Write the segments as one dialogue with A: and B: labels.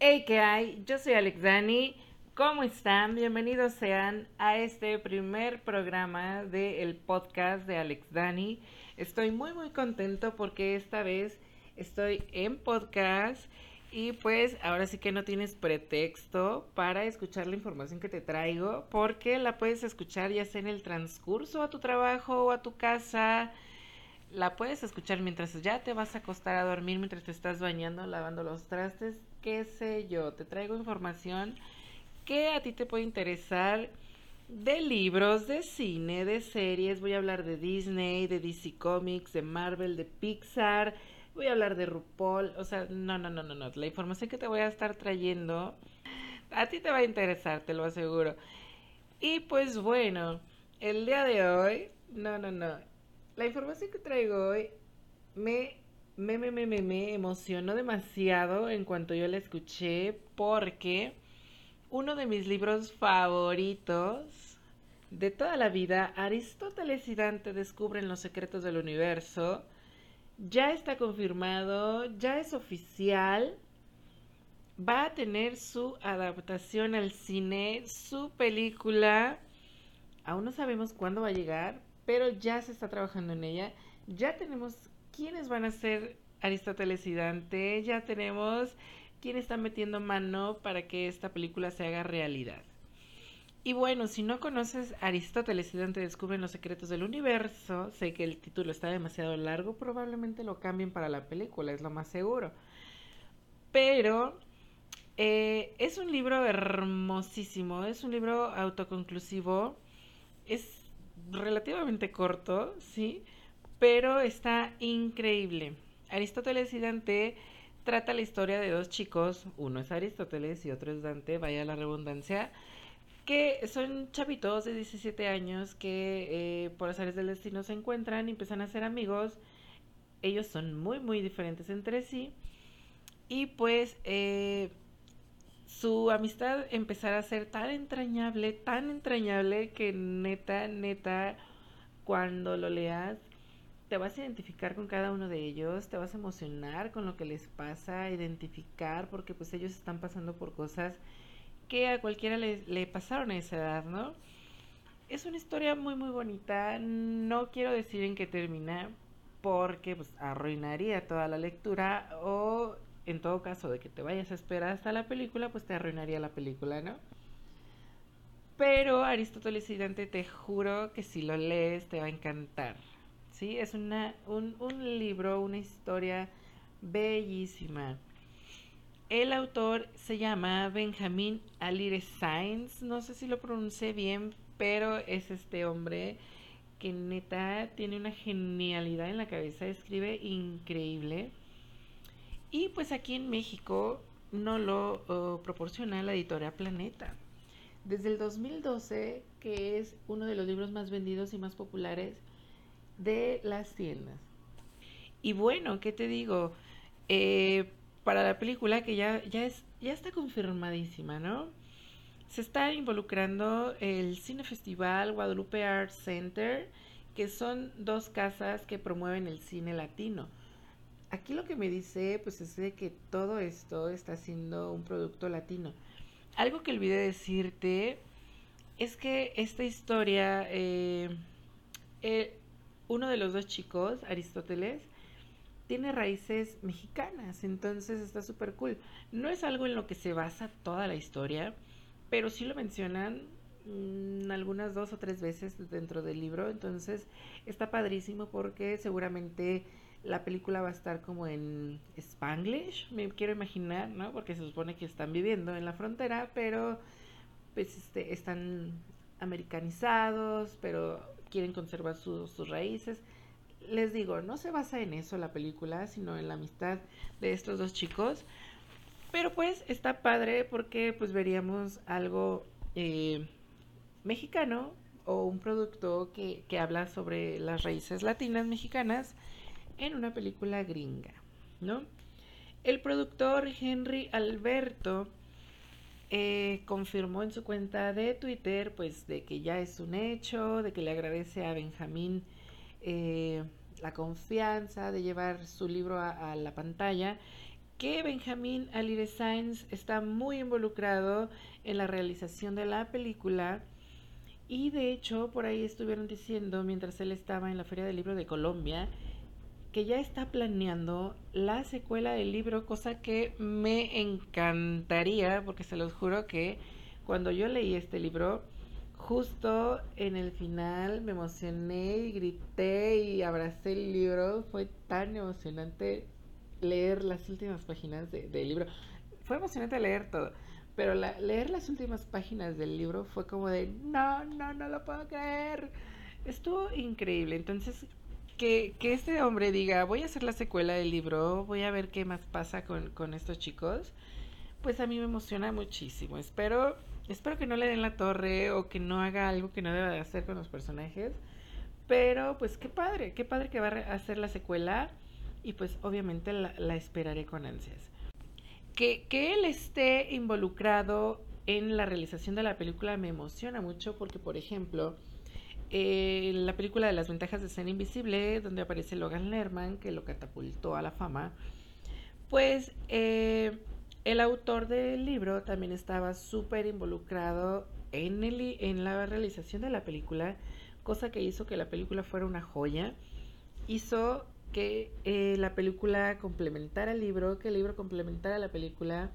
A: Hey, ¿qué hay? Yo soy Alex Dani. ¿Cómo están? Bienvenidos sean a este primer programa del podcast de Alex Dani. Estoy muy muy contento porque esta vez estoy en podcast y pues ahora sí que no tienes pretexto para escuchar la información que te traigo porque la puedes escuchar ya sea en el transcurso a tu trabajo o a tu casa la puedes escuchar mientras ya te vas a acostar a dormir, mientras te estás bañando, lavando los trastes, qué sé yo. Te traigo información que a ti te puede interesar de libros, de cine, de series. Voy a hablar de Disney, de DC Comics, de Marvel, de Pixar. Voy a hablar de RuPaul. O sea, no, no, no, no, no. La información que te voy a estar trayendo a ti te va a interesar, te lo aseguro. Y pues bueno, el día de hoy, no, no, no la información que traigo hoy me, me, emocionó demasiado en cuanto yo la escuché porque uno de mis libros favoritos de toda la vida, Aristóteles y Dante descubren los secretos del universo, ya está confirmado, ya es oficial, va a tener su adaptación al cine, su película, aún no sabemos cuándo va a llegar, pero ya se está trabajando en ella. Ya tenemos quiénes van a ser Aristóteles y Dante, ya tenemos quién está metiendo mano para que esta película se haga realidad. Y bueno, si no conoces Aristóteles y Dante descubren los secretos del universo, sé que el título está demasiado largo, probablemente lo cambien para la película, es lo más seguro. Pero eh, es un libro hermosísimo, es un libro autoconclusivo, es relativamente corto, ¿sí? Pero está increíble. Aristóteles y Dante trata la historia de dos chicos, uno es Aristóteles y otro es Dante, vaya la redundancia, que son chavitos de 17 años que eh, por azares del destino se encuentran y empiezan a ser amigos. Ellos son muy, muy diferentes entre sí. Y pues eh, su amistad empezará a ser tan entrañable, tan entrañable que neta, neta, cuando lo leas, te vas a identificar con cada uno de ellos, te vas a emocionar con lo que les pasa, identificar, porque pues ellos están pasando por cosas que a cualquiera le, pasaron a esa edad, ¿no? Es una historia muy muy bonita, no quiero decir en qué termina, porque pues arruinaría toda la lectura o en todo caso de que te vayas a esperar hasta la película, pues te arruinaría la película, ¿no? Pero Aristóteles y Dante te juro que si lo lees te va a encantar. ¿Sí? Es una, un, un libro, una historia bellísima. El autor se llama Benjamin Alire Sainz. No sé si lo pronuncié bien, pero es este hombre que neta tiene una genialidad en la cabeza. Escribe increíble. Y pues aquí en México no lo oh, proporciona la editorial Planeta. Desde el 2012, que es uno de los libros más vendidos y más populares de las tiendas. Y bueno, ¿qué te digo? Eh, para la película que ya, ya, es, ya está confirmadísima, ¿no? Se está involucrando el Cine Festival Guadalupe Art Center, que son dos casas que promueven el cine latino. Aquí lo que me dice, pues es de que todo esto está siendo un producto latino. Algo que olvidé decirte es que esta historia, eh, eh, uno de los dos chicos, Aristóteles, tiene raíces mexicanas, entonces está súper cool. No es algo en lo que se basa toda la historia, pero sí lo mencionan mm, algunas dos o tres veces dentro del libro, entonces está padrísimo porque seguramente la película va a estar como en Spanglish, me quiero imaginar, ¿no? Porque se supone que están viviendo en la frontera, pero pues este, están americanizados, pero quieren conservar sus raíces. Les digo, no se basa en eso la película, sino en la amistad de estos dos chicos. Pero pues está padre porque pues veríamos algo eh, mexicano o un producto que, que habla sobre las raíces latinas mexicanas en una película gringa, ¿no? El productor Henry Alberto eh, confirmó en su cuenta de Twitter, pues, de que ya es un hecho, de que le agradece a Benjamín eh, la confianza de llevar su libro a, la pantalla que Benjamín Alire Sainz está muy involucrado en la realización de la película. Y de hecho por ahí estuvieron diciendo mientras él estaba en la Feria del Libro de Colombia que ya está planeando la secuela del libro, cosa que me encantaría porque se los juro que cuando yo leí este libro justo en el final me emocioné y grité y abracé el libro. Fue tan emocionante leer las últimas páginas del libro. Fue emocionante leer todo, pero leer las últimas páginas del libro fue como de, no, no, no lo puedo creer. Estuvo increíble. Entonces, que, que este hombre diga, voy a hacer la secuela del libro, voy a ver qué más pasa con, con estos chicos, pues a mí me emociona muchísimo. Espero Espero que no le den la torre o que no haga algo que no deba de hacer con los personajes. Pero pues qué padre, qué padre que va a hacer la secuela y pues obviamente la, esperaré con ansias. Que, que, él esté involucrado en la realización de la película me emociona mucho porque por ejemplo eh, la película de las ventajas de ser invisible donde aparece Logan Lerman que lo catapultó a la fama pues eh, el autor del libro también estaba súper involucrado en, el, en la realización de la película, cosa que hizo que la película fuera una joya. Hizo que eh, la película complementara el libro, que el libro complementara la película.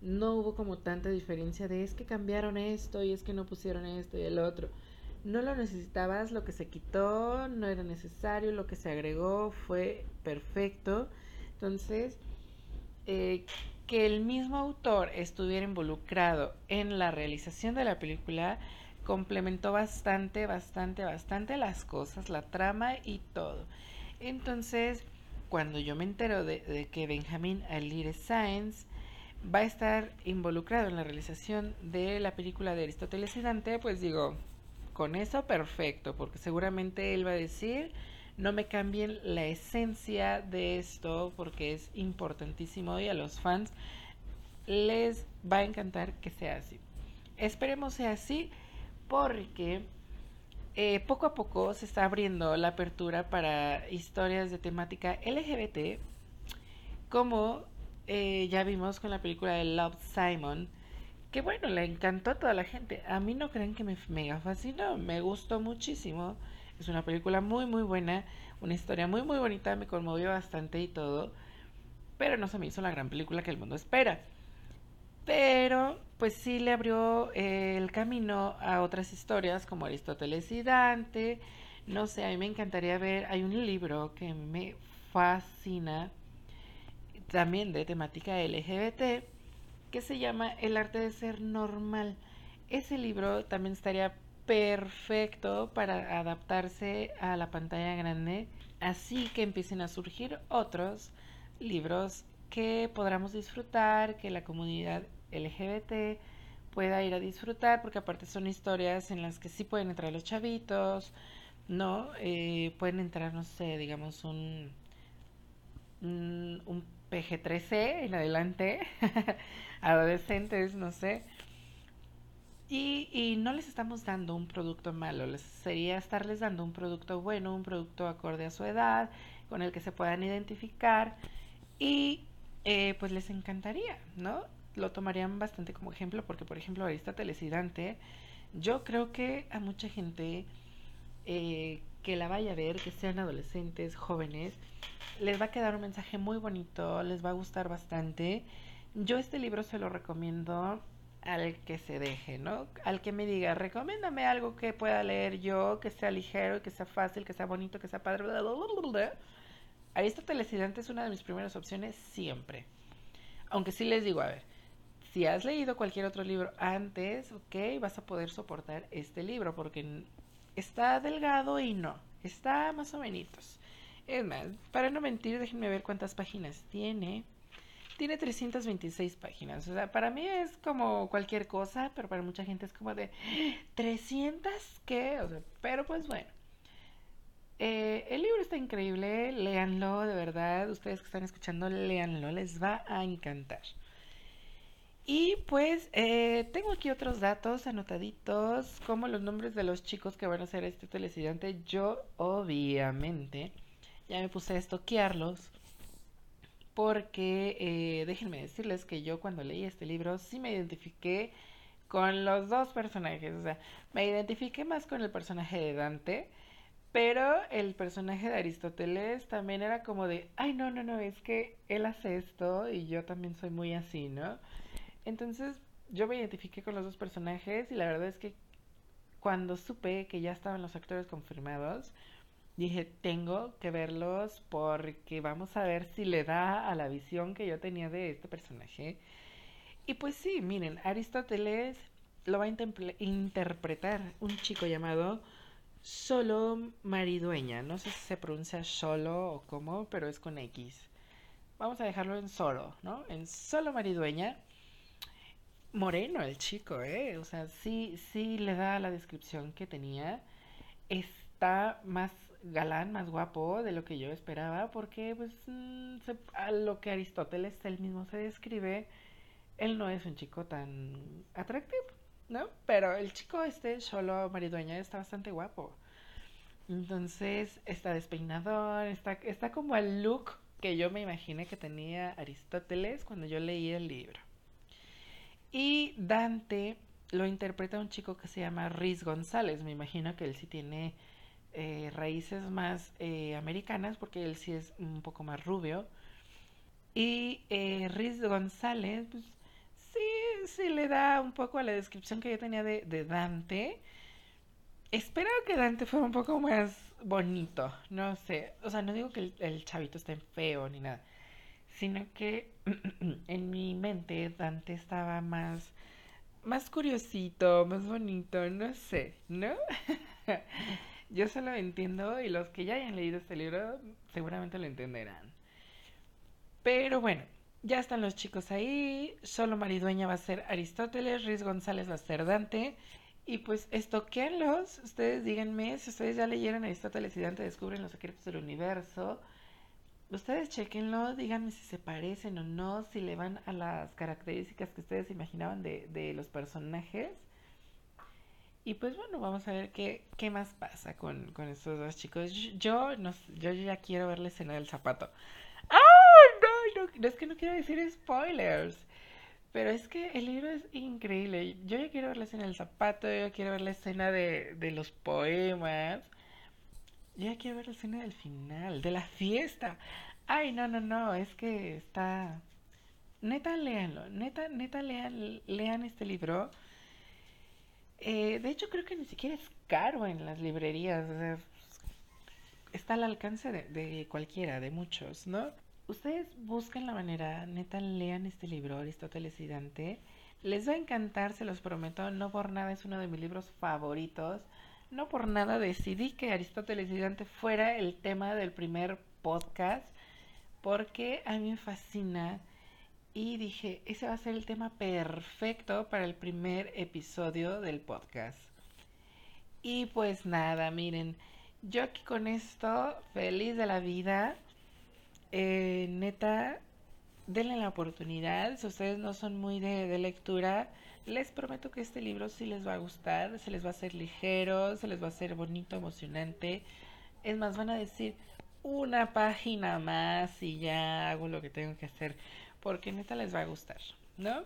A: No hubo como tanta diferencia de es que cambiaron esto y es que no pusieron esto y el otro. No lo necesitabas, lo que se quitó no era necesario, lo que se agregó fue perfecto. Entonces, eh, que el mismo autor estuviera involucrado en la realización de la película complementó bastante, bastante, bastante las cosas, la trama y todo. Entonces, cuando yo me entero de, que Benjamin Alire Sáenz va a estar involucrado en la realización de la película de Aristóteles y Dante, pues digo, con eso perfecto, porque seguramente él va a decir no me cambien la esencia de esto porque es importantísimo y a los fans les va a encantar que sea así. Esperemos sea así porque eh, poco a poco se está abriendo la apertura para historias de temática LGBT como eh, ya vimos con la película de Love Simon que bueno, le encantó a toda la gente. A mí no creen que me mega fascinó, me gustó muchísimo. Es una película muy, muy buena, una historia muy, muy bonita, me conmovió bastante y todo, pero no se me hizo la gran película que el mundo espera. Pero, pues sí le abrió eh, el camino a otras historias como Aristóteles y Dante. No sé, a mí me encantaría ver, hay un libro que me fascina, también de temática LGBT, que se llama El arte de ser normal. Ese libro también estaría perfecto para adaptarse a la pantalla grande, así que empiecen a surgir otros libros que podamos disfrutar, que la comunidad LGBT pueda ir a disfrutar, porque aparte son historias en las que sí pueden entrar los chavitos, ¿no? Eh, pueden entrar, no sé, digamos un, un, un PG-13 en adelante, adolescentes, no sé, y, no les estamos dando un producto malo, les sería estarles dando un producto bueno, un producto acorde a su edad, con el que se puedan identificar y eh, pues les encantaría, ¿no? Lo tomarían bastante como ejemplo porque, por ejemplo, Aristóteles y Dante, yo creo que a mucha gente eh, que la vaya a ver, que sean adolescentes, jóvenes, les va a quedar un mensaje muy bonito, les va a gustar bastante. Yo este libro se lo recomiendo al que se deje, ¿no? Al que me diga, recomiéndame algo que pueda leer yo, que sea ligero, que sea fácil, que sea bonito, que sea padre. Bla, bla, Aristóteles es una de mis primeras opciones siempre. Aunque sí les digo, a ver, si has leído cualquier otro libro antes, ok, vas a poder soportar este libro porque está delgado y no, está más o menos. Es más, para no mentir, déjenme ver cuántas páginas tiene tiene 326 páginas. O sea, para mí es como cualquier cosa, pero para mucha gente es como de 300 qué, o sea, pero pues bueno. Eh, el libro está increíble, léanlo, de verdad, ustedes que están escuchando, léanlo, les va a encantar. Y pues eh, tengo aquí otros datos anotaditos, como los nombres de los chicos que van a hacer este telesidente. Yo, obviamente, ya me puse a estoquearlos porque eh, déjenme decirles que yo cuando leí este libro sí me identifiqué con los dos personajes, o sea, me identifiqué más con el personaje de Dante, pero el personaje de Aristóteles también era como de, ay, no, no, no, es que él hace esto y yo también soy muy así, ¿no? Entonces yo me identifiqué con los dos personajes y la verdad es que cuando supe que ya estaban los actores confirmados, dije, tengo que verlos porque vamos a ver si le da a la visión que yo tenía de este personaje. Y pues sí, miren, Aristóteles lo va a interpretar un chico llamado Solo Maridueña. No sé si se pronuncia solo o cómo, pero es con X. Vamos a dejarlo en solo, ¿no? En solo Maridueña. Moreno el chico, ¿eh? O sea, sí, sí le da la descripción que tenía. Está más galán, más guapo de lo que yo esperaba, porque pues mm, a lo que Aristóteles él mismo se describe, él no es un chico tan atractivo, ¿no? Pero el chico este, solo maridueña, está bastante guapo. Entonces, está despeinador, está, está como el look que yo me imaginé que tenía Aristóteles cuando yo leí el libro. Y Dante lo interpreta un chico que se llama Riz González. Me imagino que él sí tiene eh, raíces más eh, americanas porque él sí es un poco más rubio. Y eh, Riz González, pues sí, sí le da un poco a la descripción que yo tenía de, Dante. Espero que Dante fuera un poco más bonito, no sé. O sea, no digo que el, chavito esté feo ni nada, sino que en mi mente Dante estaba más, más curiosito, más bonito, no sé, ¿no? Yo solo entiendo y los que ya hayan leído este libro seguramente lo entenderán. Pero bueno, ya están los chicos ahí. Solo Maridueña va a ser Aristóteles, Riz González va a ser Dante. Y pues estoquenlos. Ustedes díganme si ustedes ya leyeron Aristóteles y Dante descubren los secretos del universo. Ustedes chequenlo, díganme si se parecen o no, si le van a las características que ustedes imaginaban de, de los personajes. Y pues bueno, vamos a ver qué, qué más pasa con, con estos dos chicos. Yo, no, yo ya quiero ver la escena del zapato. ¡Ah! No, no, es que no quiero decir spoilers. Pero es que el libro es increíble. Yo ya quiero ver la escena del zapato, yo quiero ver la escena de, de los poemas. Yo ya quiero ver la escena del final, de la fiesta. Ay, no, no, no, es que está... Neta, léanlo. Neta, neta, lean, lean este libro eh, de hecho, creo que ni siquiera es caro en las librerías. Está al alcance de, cualquiera, de muchos, ¿no? Ustedes busquen la manera, neta, lean este libro, Aristóteles y Dante. Les va a encantar, se los prometo. No por nada es uno de mis libros favoritos. No por nada decidí que Aristóteles y Dante fuera el tema del primer podcast. Porque a mí me fascina y dije, ese va a ser el tema perfecto para el primer episodio del podcast. Y pues nada, miren, yo aquí con esto, feliz de la vida. Eh, neta, denle la oportunidad. Si ustedes no son muy de, de, lectura, les prometo que este libro sí les va a gustar. Se les va a hacer ligero, se les va a hacer bonito, emocionante. Es más, van a decir una página más y ya hago lo que tengo que hacer porque neta les va a gustar, ¿no?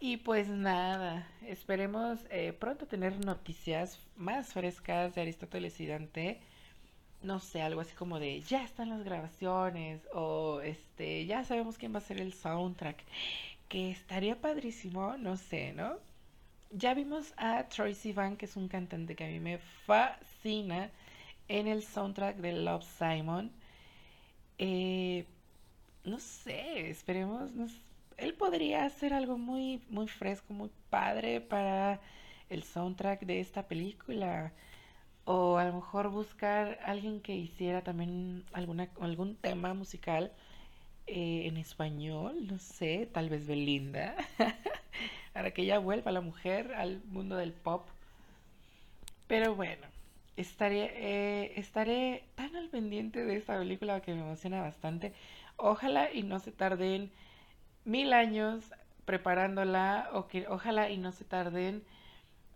A: Y pues nada, esperemos eh, pronto tener noticias más frescas de Aristóteles y Dante. No sé, algo así como de ya están las grabaciones o este ya sabemos quién va a ser el soundtrack. Que estaría padrísimo, no sé, ¿no? Ya vimos a Troy Sivan, que es un cantante que a mí me fascina en el soundtrack de Love Simon. Eh, no sé, esperemos, él podría hacer algo muy, muy fresco, muy padre para el soundtrack de esta película. O a lo mejor buscar alguien que hiciera también alguna, algún tema musical eh, en español, no sé, tal vez Belinda, para que ella vuelva la mujer al mundo del pop. Pero bueno, estaré, eh, estaré tan al pendiente de esta película que me emociona bastante. Ojalá y no se tarden mil años preparándola, o que ojalá y no se tarden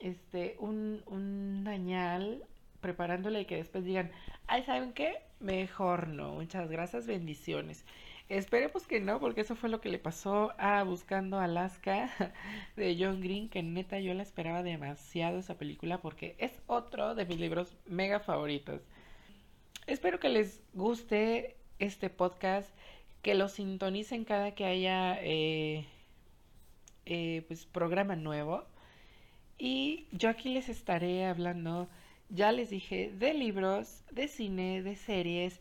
A: este un, un añal preparándola y que después digan, ay, ¿saben qué? Mejor no. Muchas gracias, bendiciones. Esperemos que no, porque eso fue lo que le pasó a Buscando Alaska de John Green, que neta yo la esperaba demasiado esa película porque es otro de mis libros mega favoritos. Espero que les guste este podcast, que lo sintonicen cada que haya eh, eh, pues programa nuevo. Y yo aquí les estaré hablando, ya les dije, de libros, de cine, de series.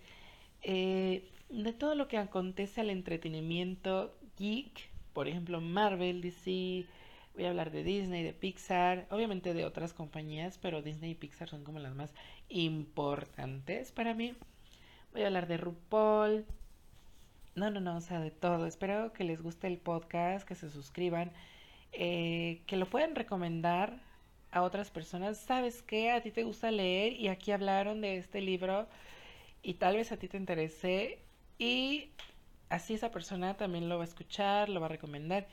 A: Eh, de todo lo que acontece al entretenimiento geek, por ejemplo Marvel, DC, voy a hablar de Disney, de Pixar, obviamente de otras compañías, pero Disney y Pixar son como las más importantes para mí. Voy a hablar de RuPaul. No, no, no, o sea, de todo. Espero que les guste el podcast, que se suscriban, eh, que lo puedan recomendar a otras personas. ¿Sabes qué? A ti te gusta leer y aquí hablaron de este libro y tal vez a ti te interese y así esa persona también lo va a escuchar, lo va a recomendar.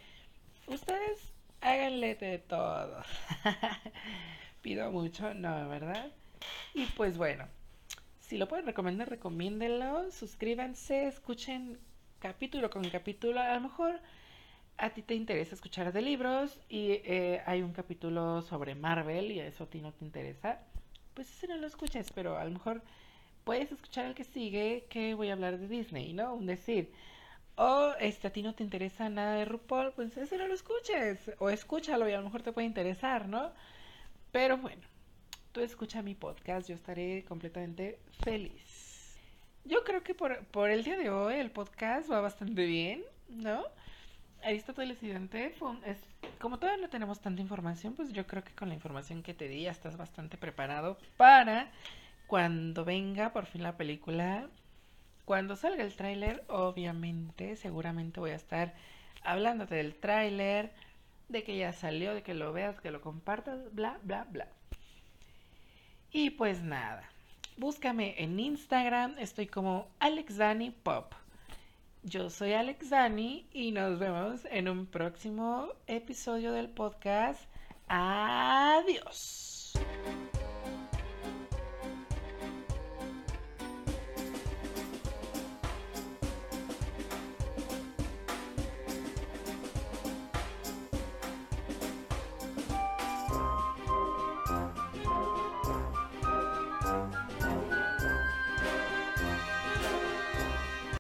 A: Ustedes háganle de todo. Pido mucho, no, ¿verdad? Y pues bueno, si lo pueden recomendar, recomiéndenlo, suscríbanse, escuchen capítulo con capítulo. A lo mejor a ti te interesa escuchar de libros y eh, hay un capítulo sobre Marvel y eso a ti no te interesa, pues ese no lo escuches, pero a lo mejor puedes escuchar el que sigue que voy a hablar de Disney, ¿no? Un decir. O este, a ti no te interesa nada de RuPaul, pues ese no lo escuches. O escúchalo y a lo mejor te puede interesar, ¿no? Pero bueno, tú escucha mi podcast, yo estaré completamente feliz. Yo creo que por, por el día de hoy el podcast va bastante bien, ¿no? Aristóteles y Dante, es, como todavía no tenemos tanta información, pues yo creo que con la información que te di ya estás bastante preparado para cuando venga por fin la película, cuando salga el tráiler, obviamente, seguramente voy a estar hablándote del tráiler, de que ya salió, de que lo veas, que lo compartas, bla, bla, bla. Y pues nada, búscame en Instagram, estoy como Alex Pop. Yo soy Alex Dani y nos vemos en un próximo episodio del podcast. Adiós.